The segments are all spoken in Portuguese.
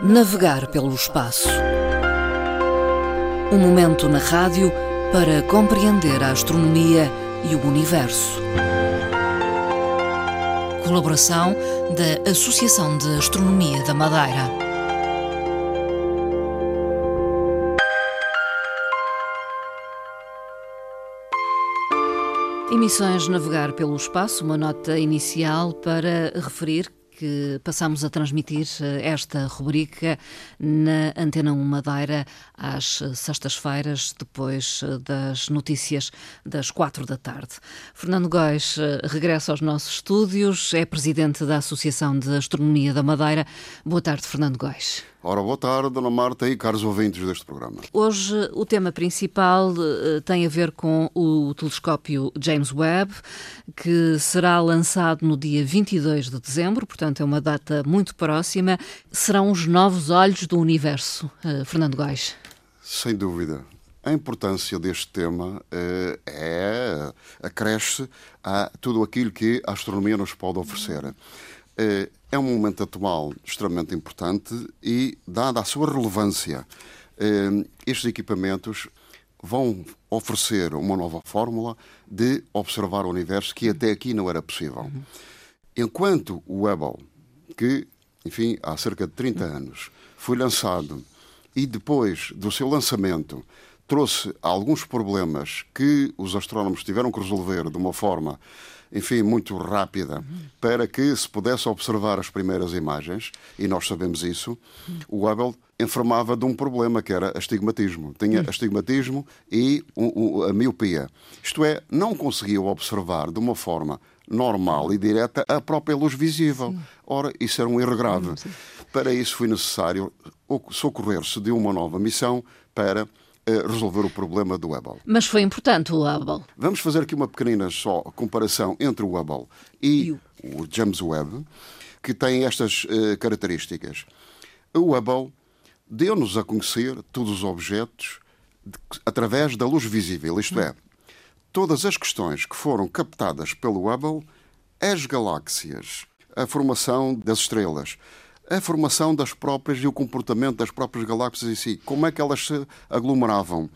Navegar pelo espaço. Um momento na rádio para compreender a astronomia e o universo. Colaboração da Associação de Astronomia da Madeira. Emissões Navegar pelo Espaço, uma nota inicial para referir que passamos a transmitir eh, esta rubrica na Antena 1 Madeira às sextas-feiras, depois eh, das notícias das quatro da tarde. Fernando Góis eh, regressa aos nossos estúdios, é presidente da Associação de Astronomia da Madeira. Boa tarde, Fernando Góis. Ora, boa tarde, Dona Marta e caros ouvintes deste programa. Hoje o tema principal uh, tem a ver com o telescópio James Webb, que será lançado no dia 22 de dezembro, portanto é uma data muito próxima. Serão os novos olhos do universo, uh, Fernando Góis. Sem dúvida. A importância deste tema uh, é acresce a tudo aquilo que a astronomia nos pode oferecer. É um momento atual extremamente importante e, dada a sua relevância, eh, estes equipamentos vão oferecer uma nova fórmula de observar o universo que até aqui não era possível. Enquanto o Hubble, que, enfim, há cerca de 30 anos, foi lançado e depois do seu lançamento trouxe alguns problemas que os astrónomos tiveram que resolver de uma forma enfim, muito rápida, para que se pudesse observar as primeiras imagens, e nós sabemos isso, o Hubble informava de um problema que era astigmatismo. Tinha astigmatismo e a miopia. Isto é, não conseguia observar de uma forma normal e direta a própria luz visível. Ora, isso era um erro grave. Para isso foi necessário socorrer-se de uma nova missão para resolver o problema do Hubble. Mas foi importante o Hubble. Vamos fazer aqui uma pequenina só comparação entre o Hubble e, e o... o James Webb, que tem estas uh, características. O Hubble deu-nos a conhecer todos os objetos de, através da luz visível, isto é, todas as questões que foram captadas pelo Hubble, as galáxias, a formação das estrelas, a formação das próprias e o comportamento das próprias galáxias em si. Como é que elas se aglomeravam?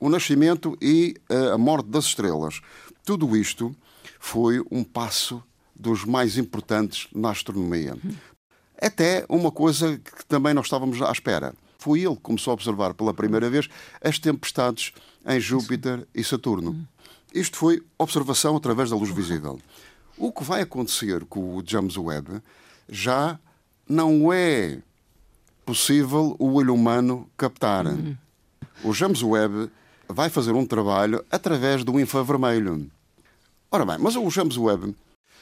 O nascimento e eh, a morte das estrelas. Tudo isto foi um passo dos mais importantes na astronomia. Até uma coisa que também nós estávamos à espera. Foi ele que começou a observar pela primeira vez as tempestades em Júpiter e Saturno. Isto foi observação através da luz visível. O que vai acontecer com o James Webb já não é possível o olho humano captar. Uhum. O James Webb vai fazer um trabalho através do infravermelho. Ora bem, mas o James Webb,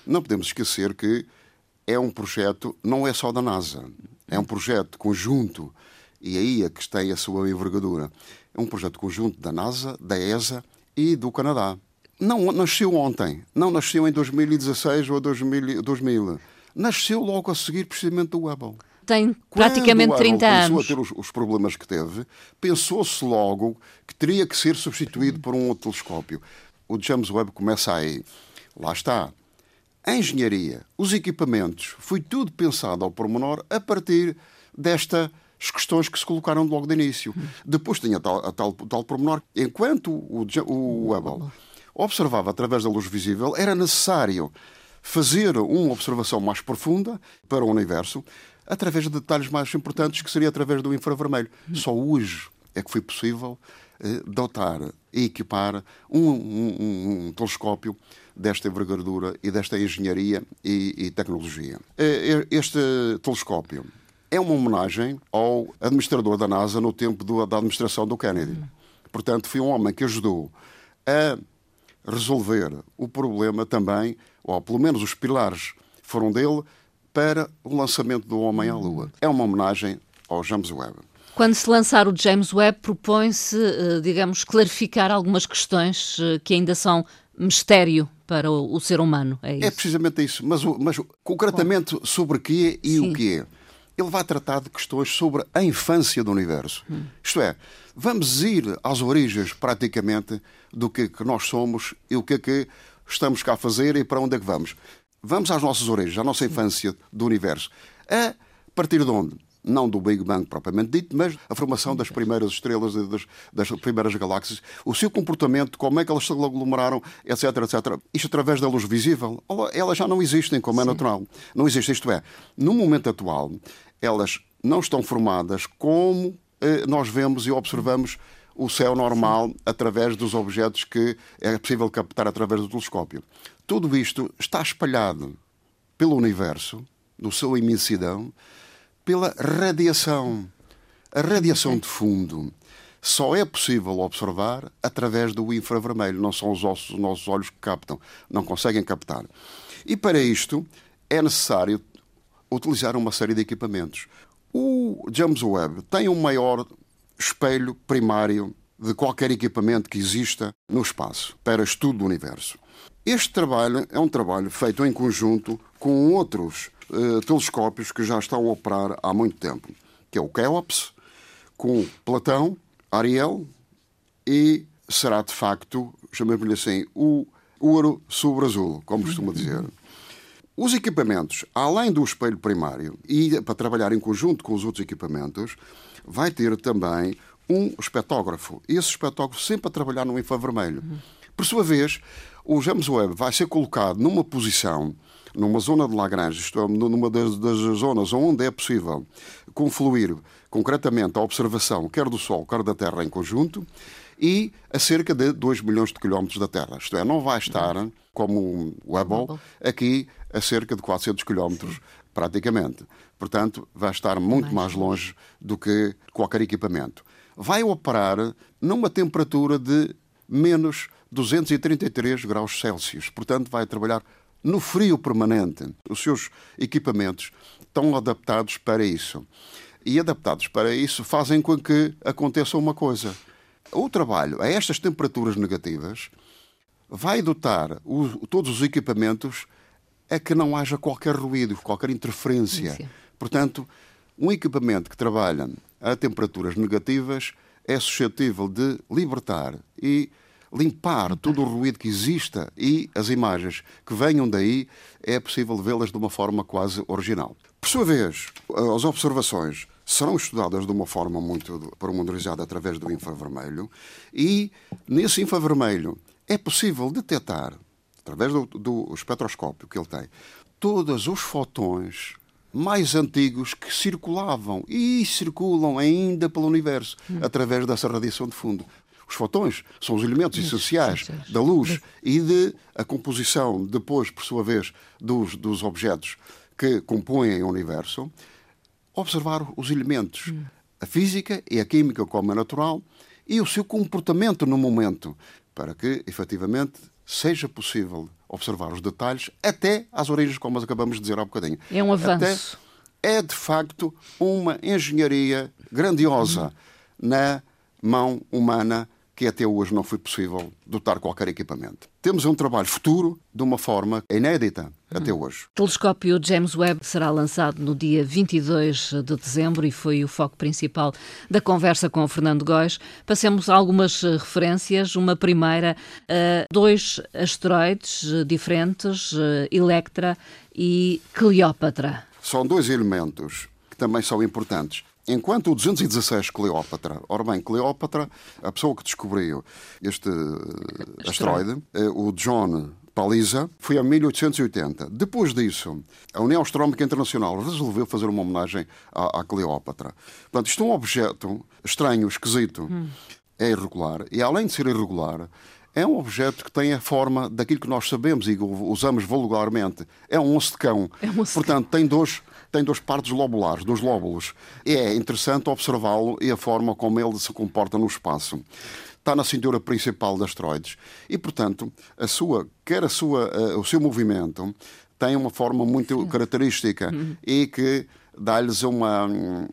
não podemos esquecer que é um projeto, não é só da NASA, é um projeto conjunto, e aí é que tem a sua envergadura. É um projeto conjunto da NASA, da ESA e do Canadá. Não nasceu ontem, não nasceu em 2016 ou 2000 nasceu logo a seguir precisamente do Hubble. Tem praticamente 30 anos. Começou a ter os, os problemas que teve, pensou-se logo que teria que ser substituído por um outro telescópio. O James Webb começa aí. Lá está. A engenharia, os equipamentos, foi tudo pensado ao pormenor a partir destas questões que se colocaram logo de início. Depois tinha tal, a tal, tal pormenor. Enquanto o, o Hubble observava através da luz visível, era necessário fazer uma observação mais profunda para o universo através de detalhes mais importantes, que seria através do infravermelho. Só hoje é que foi possível eh, dotar e equipar um, um, um, telescópio desta envergadura e desta engenharia e, e tecnologia. Eh, este telescópio é uma homenagem ao administrador da NASA no tempo do, da administração do Kennedy. Portanto, foi um homem que ajudou a resolver o problema também, ou pelo menos os pilares foram dele, para o lançamento do Homem à Lua. É uma homenagem ao James Webb. Quando se lançar o James Webb, propõe-se, eh, digamos, clarificar algumas questões eh, que ainda são mistério para o, ser humano. É, é precisamente isso. Mas, mas concretamente sobre que e Sim. o que é? Ele vai tratar de questões sobre a infância do universo. Hum. Isto é, vamos ir às origens, praticamente, do que, que nós somos e o que é que estamos cá a fazer e para onde é que vamos. Vamos às nossas origens, à nossa infância do universo. A partir de onde? não do Big Bang propriamente dito, mas a formação das primeiras estrelas, das, das primeiras galáxias, o seu comportamento, como é que elas se aglomeraram, etc, etc. Isto através da luz visível. Elas já não existem como é natural. Não existe, isto é, no momento atual, elas não estão formadas como eh, nós vemos e observamos o céu normal Sim. através dos objetos que é possível captar através do telescópio. Tudo isto está espalhado pelo universo, no seu imensidão, pela radiação. A radiação de fundo só é possível observar através do infravermelho. Não são os ossos dos nossos olhos que captam, não conseguem captar. E para isto é necessário utilizar uma série de equipamentos. O James Webb tem um maior espelho primário de qualquer equipamento que exista no espaço para estudo do universo. Este trabalho é um trabalho feito em conjunto com outros uh, telescópios que já estão a operar há muito tempo, que é o Keops, com Platão, Ariel e será de facto, chamemos-lhe assim, o ouro sobre azul, como costuma dizer. Os equipamentos, além do espelho primário, e para trabalhar em conjunto com os outros equipamentos, vai ter também um espetógrafo. Esse espetógrafo sempre a trabalhar no infravermelho. Por sua vez, o James Webb vai ser colocado numa posição, numa zona de Lagrange, isto é, numa das, das zonas onde é possível confluir concretamente a observação quer do Sol, quer da Terra em conjunto, e a cerca de 2 milhões de quilómetros da Terra. Isto é, não vai estar, como o Hubble, aqui a cerca de 400 quilómetros, praticamente. Portanto, vai estar muito mais longe do que qualquer equipamento. Vai operar numa temperatura de menos 233 graus Celsius. Portanto, vai trabalhar no frio permanente. Os seus equipamentos estão adaptados para isso. E adaptados para isso fazem com que aconteça uma coisa. O trabalho a estas temperaturas negativas vai dotar o, todos os equipamentos a que não haja qualquer ruído, qualquer interferência. Sim. Portanto, um equipamento que trabalha a temperaturas negativas é suscetível de libertar e limpar todo o ruído que exista e as imagens que venham daí é possível vê-las de uma forma quase original. Por sua vez, as observações serão estudadas de uma forma muito pormenorizada através do infravermelho e nesse infravermelho é possível detectar, através do, do espectroscópio que ele tem, todos os fotões mais antigos que circulavam e circulam ainda pelo universo hum. através dessa radiação de fundo. Os fotões são os elementos essenciais da luz e de a composição, depois, por sua vez, dos, dos objetos que compõem o universo. Observar os elementos, hum. a física e a química, como é natural, e o seu comportamento no momento, para que, efetivamente, seja possível observar os detalhes até às origens, como acabamos de dizer há bocadinho. É um avanço. Até é, de facto, uma engenharia grandiosa hum. na mão humana que até hoje não foi possível dotar qualquer equipamento. Temos um trabalho futuro de uma forma inédita até hum. hoje. O telescópio James Webb será lançado no dia 22 de dezembro e foi o foco principal da conversa com o Fernando Góis. Passemos a algumas eh, referências. Uma primeira, uh, dois asteroides eh, diferentes, uh, Electra e Cleópatra. São dois elementos que também são importantes. Enquanto o 216 Cleópatra, ora bem, Cleópatra, a pessoa que descobriu este asteroide, eh, o John Palisa, foi em 1880. Depois disso, a União Astronómica Internacional resolveu fazer uma homenagem à, à Cleópatra. Portanto, isto é um objeto estranho, esquisito, hum. é irregular, e além de ser irregular, é um objeto que tem a forma daquilo que nós sabemos e usamos vulgarmente. É um osso de cão. É um osso Portanto, tem dois tem duas partes lobulares, dos lóbulos. É interessante observá-lo e a forma como ele se comporta no espaço. Está na cintura principal das asteroides e, portanto, a sua, quer a sua, uh, o seu movimento tem uma forma muito característica uhum. e que dá-lhes uma,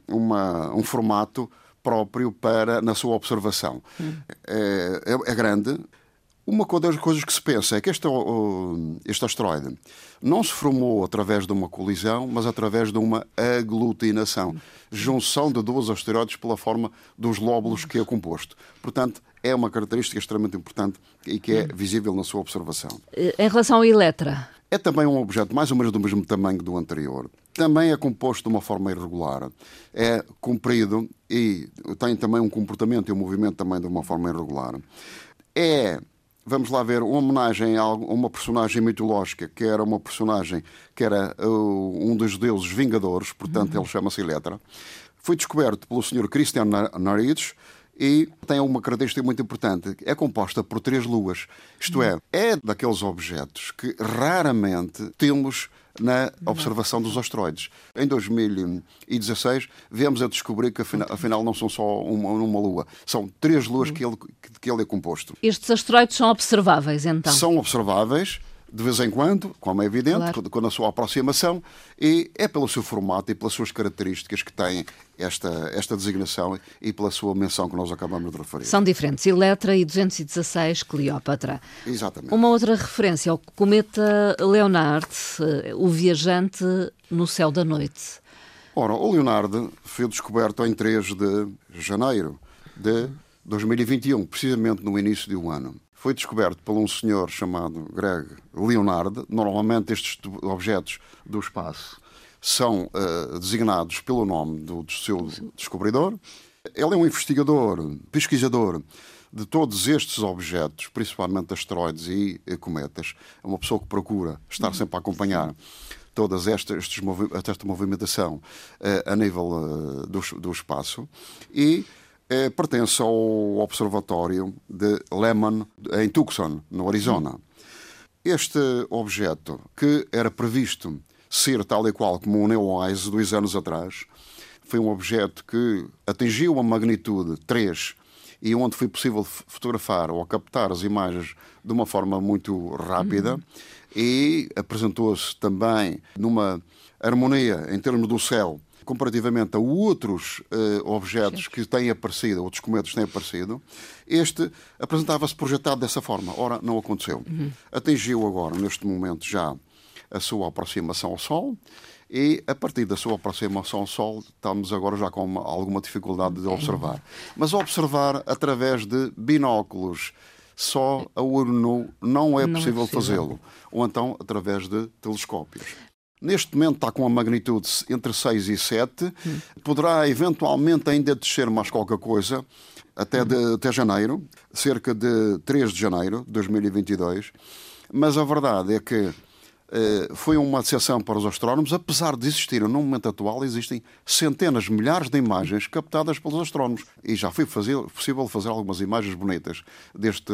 uma, um formato próprio para na sua observação. Uhum. É, é, é grande, uma das coisas que se pensa é que este, este asteroide não se formou através de uma colisão, mas através de uma aglutinação junção de dois asteroides pela forma dos lóbulos que é composto. Portanto, é uma característica extremamente importante e que é visível na sua observação. Em relação ao Eletra? É também um objeto mais ou menos do mesmo tamanho do anterior. também é composto de uma forma irregular. É comprido e tem também um comportamento e um movimento também de uma forma irregular. É vamos lá ver, uma homenagem a uma personagem mitológica, que era uma personagem que era uh, um dos deuses vingadores, portanto uhum. ele chama-se Eletra. Foi descoberto pelo Sr. Christian Narides e tem uma característica muito importante. É composta por três luas. Isto é, é daqueles objetos que raramente temos na observação dos asteroides. Em 2016, viemos a descobrir que afinal, afinal não são só uma, uma, lua, são três luas que ele, que ele é composto. Estes asteroides são observáveis, então? São observáveis de vez em quando, como é evidente, claro. com a sua aproximação, e é pelo seu formato e pelas suas características que tem esta, esta designação e pela sua menção que nós acabamos de referir. São diferentes, Eletra e 216 Cleópatra. Exatamente. Uma outra referência ao cometa Leonard, eh, o viajante no céu da noite. Ora, o Leonardo foi descoberto em 3 de janeiro de 2021, precisamente no início de um ano foi descoberto por um senhor chamado Greg Leonard. Normalmente estes objetos do espaço são uh, designados pelo nome do, do seu descobridor. Ele é um investigador, pesquisador de todos estes objetos, principalmente asteroides e, e cometas. É uma pessoa que procura estar sempre a acompanhar todas esta, estes, esta movimentação uh, a nível uh, do, do espaço e é, pertence ao Observatório de Lehman, em Tucson, no Arizona. Este objeto, que era previsto ser tal e qual como o NEOWISE dois anos atrás, foi um objeto que atingiu a magnitude 3 e onde foi possível fotografar ou captar as imagens de uma forma muito rápida uhum. e apresentou-se também numa harmonia em termos do céu comparativamente a outros uh, objetos que têm aparecido, outros cometas que têm aparecido, este apresentava-se projetado dessa forma. Ora, não aconteceu. Uhum. Atingiu agora, neste momento, já a sua aproximação ao Sol e a partir da sua aproximação ao Sol estamos agora já com uma, alguma dificuldade de observar. Mas observar através de binóculos só a olho nu não é possível, é possível. fazê-lo. Ou então através de telescópios. Neste momento está com a magnitude entre 6 e 7. Hum. Poderá eventualmente ainda descer mais qualquer coisa até, de, até janeiro, cerca de 3 de janeiro de 2022. Mas a verdade é que eh, foi uma decepção para os astrónomos, apesar de existirem, no momento atual, existem centenas, milhares de imagens captadas pelos astrónomos. E já foi fazer, possível fazer algumas imagens bonitas deste,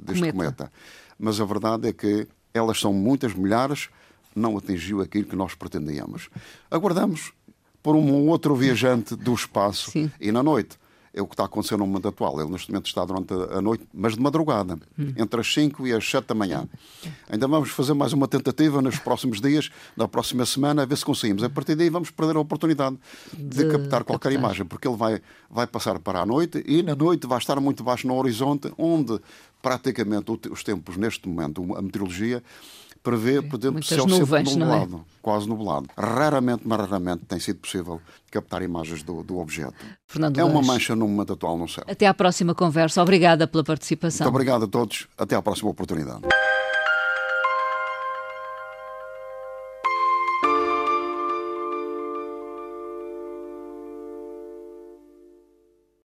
deste cometa. cometa. Mas a verdade é que elas são muitas, milhares, não atingiu aquilo que nós pretendíamos. Aguardamos por um outro viajante do espaço Sim. e na noite. É o que está acontecendo no momento atual. Ele, neste momento, está durante a noite, mas de madrugada, hum. entre as 5 e as 7 da manhã. Ainda vamos fazer mais uma tentativa nos próximos dias, na próxima semana, a ver se conseguimos. A partir daí, vamos perder a oportunidade de, de captar qualquer captar. imagem, porque ele vai, vai passar para a noite e na noite vai estar muito baixo no horizonte, onde praticamente os tempos, neste momento, a meteorologia prevê, por exemplo, céu nuvens, sempre é? nublado, é? quase nublado. Raramente, mas raramente tem sido possível captar imagens do, do objeto. Fernando é uma mancha no momento atual no céu. Até à próxima conversa. Obrigada pela participação. Muito obrigado a todos. Até à próxima oportunidade.